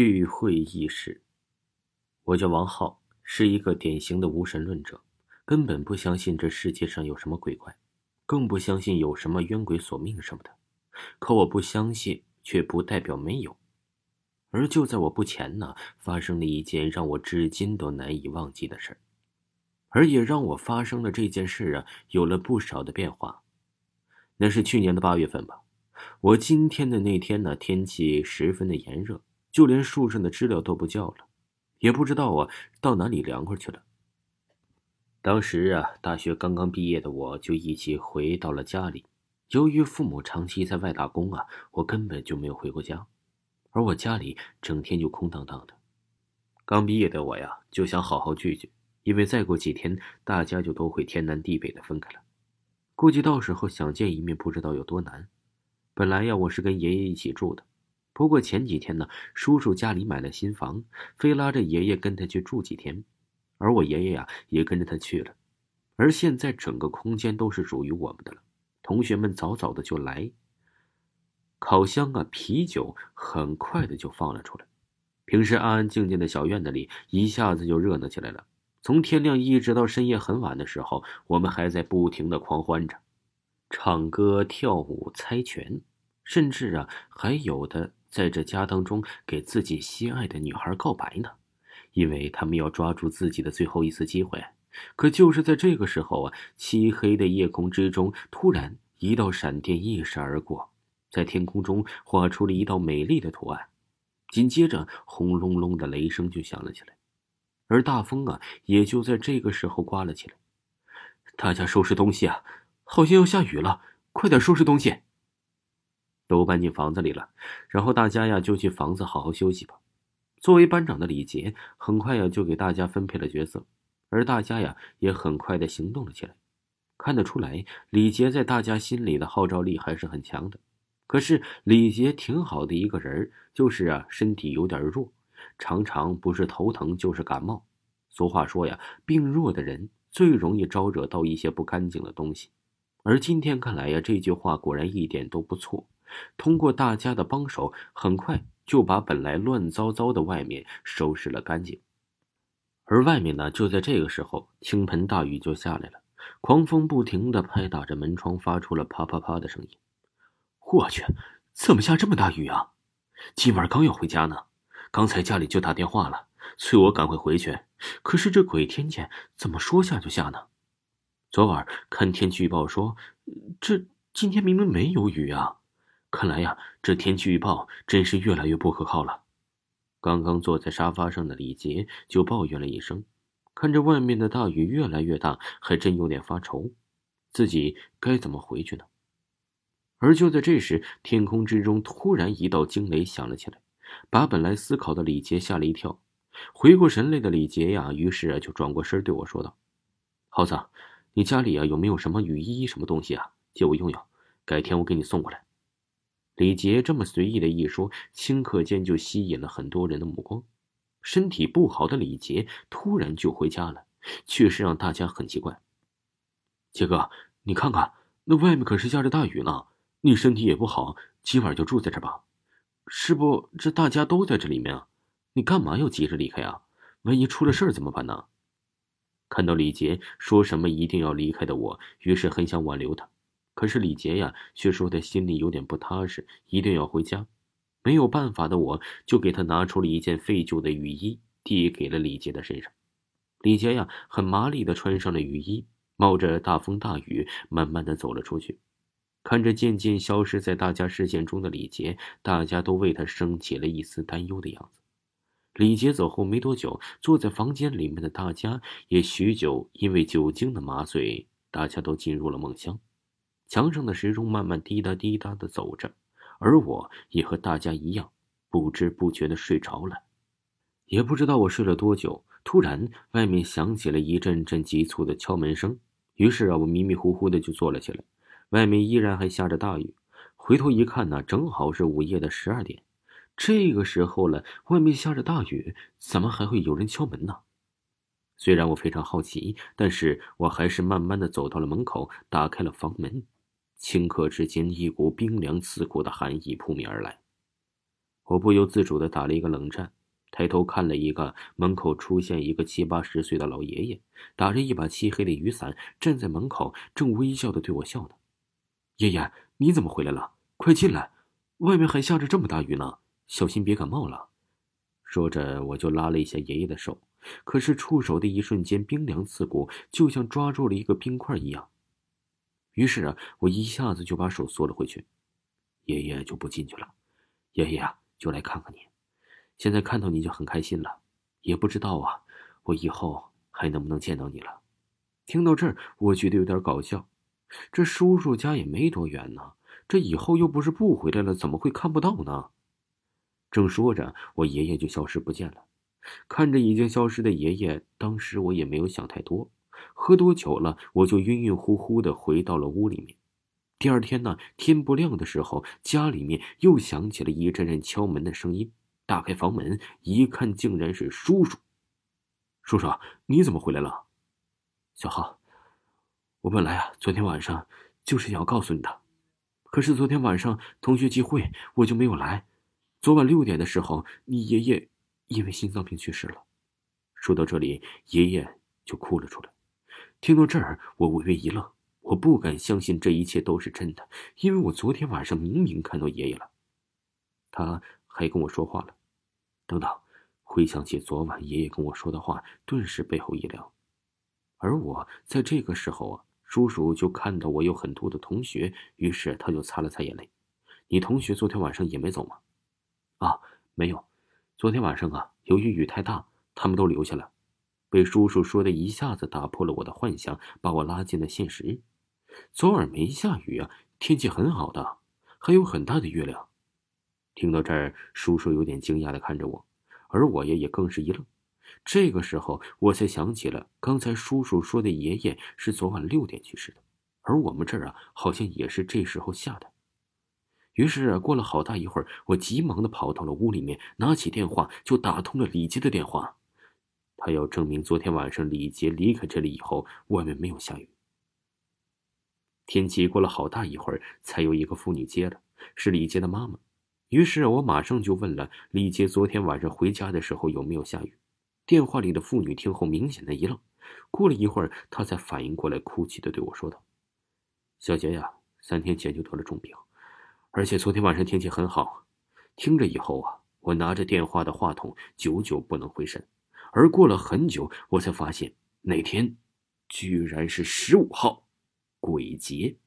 聚会议室。我叫王浩，是一个典型的无神论者，根本不相信这世界上有什么鬼怪，更不相信有什么冤鬼索命什么的。可我不相信，却不代表没有。而就在我不前呢，发生了一件让我至今都难以忘记的事，而也让我发生了这件事啊，有了不少的变化。那是去年的八月份吧。我今天的那天呢，天气十分的炎热，就连树上的知了都不叫了，也不知道啊到哪里凉快去了。当时啊，大学刚刚毕业的我就一起回到了家里。由于父母长期在外打工啊，我根本就没有回过家，而我家里整天就空荡荡的。刚毕业的我呀，就想好好聚聚，因为再过几天大家就都会天南地北的分开了，估计到时候想见一面不知道有多难。本来呀，我是跟爷爷一起住的，不过前几天呢，叔叔家里买了新房，非拉着爷爷跟他去住几天，而我爷爷呀也跟着他去了，而现在整个空间都是属于我们的了。同学们早早的就来，烤箱啊，啤酒很快的就放了出来，平时安安静静的小院子里一下子就热闹起来了。从天亮一直到深夜很晚的时候，我们还在不停的狂欢着。唱歌、跳舞、猜拳，甚至啊，还有的在这家当中给自己心爱的女孩告白呢，因为他们要抓住自己的最后一次机会。可就是在这个时候啊，漆黑的夜空之中，突然一道闪电一闪而过，在天空中画出了一道美丽的图案，紧接着轰隆隆的雷声就响了起来，而大风啊，也就在这个时候刮了起来。大家收拾东西啊！好像要下雨了，快点收拾东西。都搬进房子里了，然后大家呀就去房子好好休息吧。作为班长的李杰，很快呀就给大家分配了角色，而大家呀也很快的行动了起来。看得出来，李杰在大家心里的号召力还是很强的。可是李杰挺好的一个人，就是啊身体有点弱，常常不是头疼就是感冒。俗话说呀，病弱的人最容易招惹到一些不干净的东西。而今天看来呀，这句话果然一点都不错。通过大家的帮手，很快就把本来乱糟糟的外面收拾了干净。而外面呢，就在这个时候，倾盆大雨就下来了，狂风不停的拍打着门窗，发出了啪啪啪的声音。我去，怎么下这么大雨啊？今晚刚要回家呢，刚才家里就打电话了，催我赶快回去。可是这鬼天气，怎么说下就下呢？昨晚看天气预报说，这今天明明没有雨啊！看来呀，这天气预报真是越来越不可靠了。刚刚坐在沙发上的李杰就抱怨了一声，看着外面的大雨越来越大，还真有点发愁，自己该怎么回去呢？而就在这时，天空之中突然一道惊雷响了起来，把本来思考的李杰吓了一跳。回过神来的李杰呀，于是啊就转过身对我说道：“耗子。”你家里啊有没有什么雨衣什么东西啊？借我用用，改天我给你送过来。李杰这么随意的一说，顷刻间就吸引了很多人的目光。身体不好的李杰突然就回家了，确实让大家很奇怪。杰哥，你看看，那外面可是下着大雨呢。你身体也不好，今晚就住在这吧。是不？这大家都在这里面啊，你干嘛要急着离开啊？万一出了事儿怎么办呢？看到李杰说什么一定要离开的我，于是很想挽留他，可是李杰呀却说他心里有点不踏实，一定要回家。没有办法的我，就给他拿出了一件废旧的雨衣，递给了李杰的身上。李杰呀很麻利的穿上了雨衣，冒着大风大雨，慢慢的走了出去。看着渐渐消失在大家视线中的李杰，大家都为他升起了一丝担忧的样子。李杰走后没多久，坐在房间里面的大家也许久因为酒精的麻醉，大家都进入了梦乡。墙上的时钟慢慢滴答滴答的走着，而我也和大家一样，不知不觉的睡着了。也不知道我睡了多久，突然外面响起了一阵阵急促的敲门声。于是啊，我迷迷糊糊的就坐了起来。外面依然还下着大雨，回头一看呢，正好是午夜的十二点。这个时候了，外面下着大雨，怎么还会有人敲门呢？虽然我非常好奇，但是我还是慢慢的走到了门口，打开了房门。顷刻之间，一股冰凉刺骨的寒意扑面而来。我不由自主的打了一个冷战，抬头看了一个门口出现一个七八十岁的老爷爷，打着一把漆黑的雨伞，站在门口，正微笑的对我笑呢。爷爷，你怎么回来了？快进来，外面还下着这么大雨呢，小心别感冒了。说着，我就拉了一下爷爷的手，可是触手的一瞬间冰凉刺骨，就像抓住了一个冰块一样。于是啊，我一下子就把手缩了回去。爷爷就不进去了，爷爷啊。就来看看你，现在看到你就很开心了，也不知道啊，我以后还能不能见到你了。听到这儿，我觉得有点搞笑，这叔叔家也没多远呢，这以后又不是不回来了，怎么会看不到呢？正说着，我爷爷就消失不见了。看着已经消失的爷爷，当时我也没有想太多，喝多酒了，我就晕晕乎乎的回到了屋里面。第二天呢，天不亮的时候，家里面又响起了一阵阵敲门的声音。打开房门一看，竟然是叔叔。叔叔，你怎么回来了？小浩，我本来啊，昨天晚上就是要告诉你的，可是昨天晚上同学聚会我就没有来。昨晚六点的时候，你爷爷因为心脏病去世了。说到这里，爷爷就哭了出来。听到这儿，我微微一愣。我不敢相信这一切都是真的，因为我昨天晚上明明看到爷爷了，他还跟我说话了。等等，回想起昨晚爷爷跟我说的话，顿时背后一凉。而我在这个时候啊，叔叔就看到我有很多的同学，于是他就擦了擦眼泪：“你同学昨天晚上也没走吗？”“啊，没有，昨天晚上啊，由于雨太大，他们都留下了。”被叔叔说的一下子打破了我的幻想，把我拉进了现实。昨晚没下雨啊，天气很好的，还有很大的月亮。听到这儿，叔叔有点惊讶的看着我，而我爷爷更是一愣。这个时候，我才想起了刚才叔叔说的爷爷是昨晚六点去世的，而我们这儿啊，好像也是这时候下的。于是过了好大一会儿，我急忙的跑到了屋里面，拿起电话就打通了李杰的电话。他要证明昨天晚上李杰离开这里以后，外面没有下雨。天气过了好大一会儿，才有一个妇女接了，是李杰的妈妈。于是我马上就问了李杰昨天晚上回家的时候有没有下雨。电话里的妇女听后明显的一愣，过了一会儿，她才反应过来，哭泣的对我说道：“小杰呀，三天前就得了重病，而且昨天晚上天气很好。”听着以后啊，我拿着电话的话筒，久久不能回神。而过了很久，我才发现那天居然是十五号。鬼节。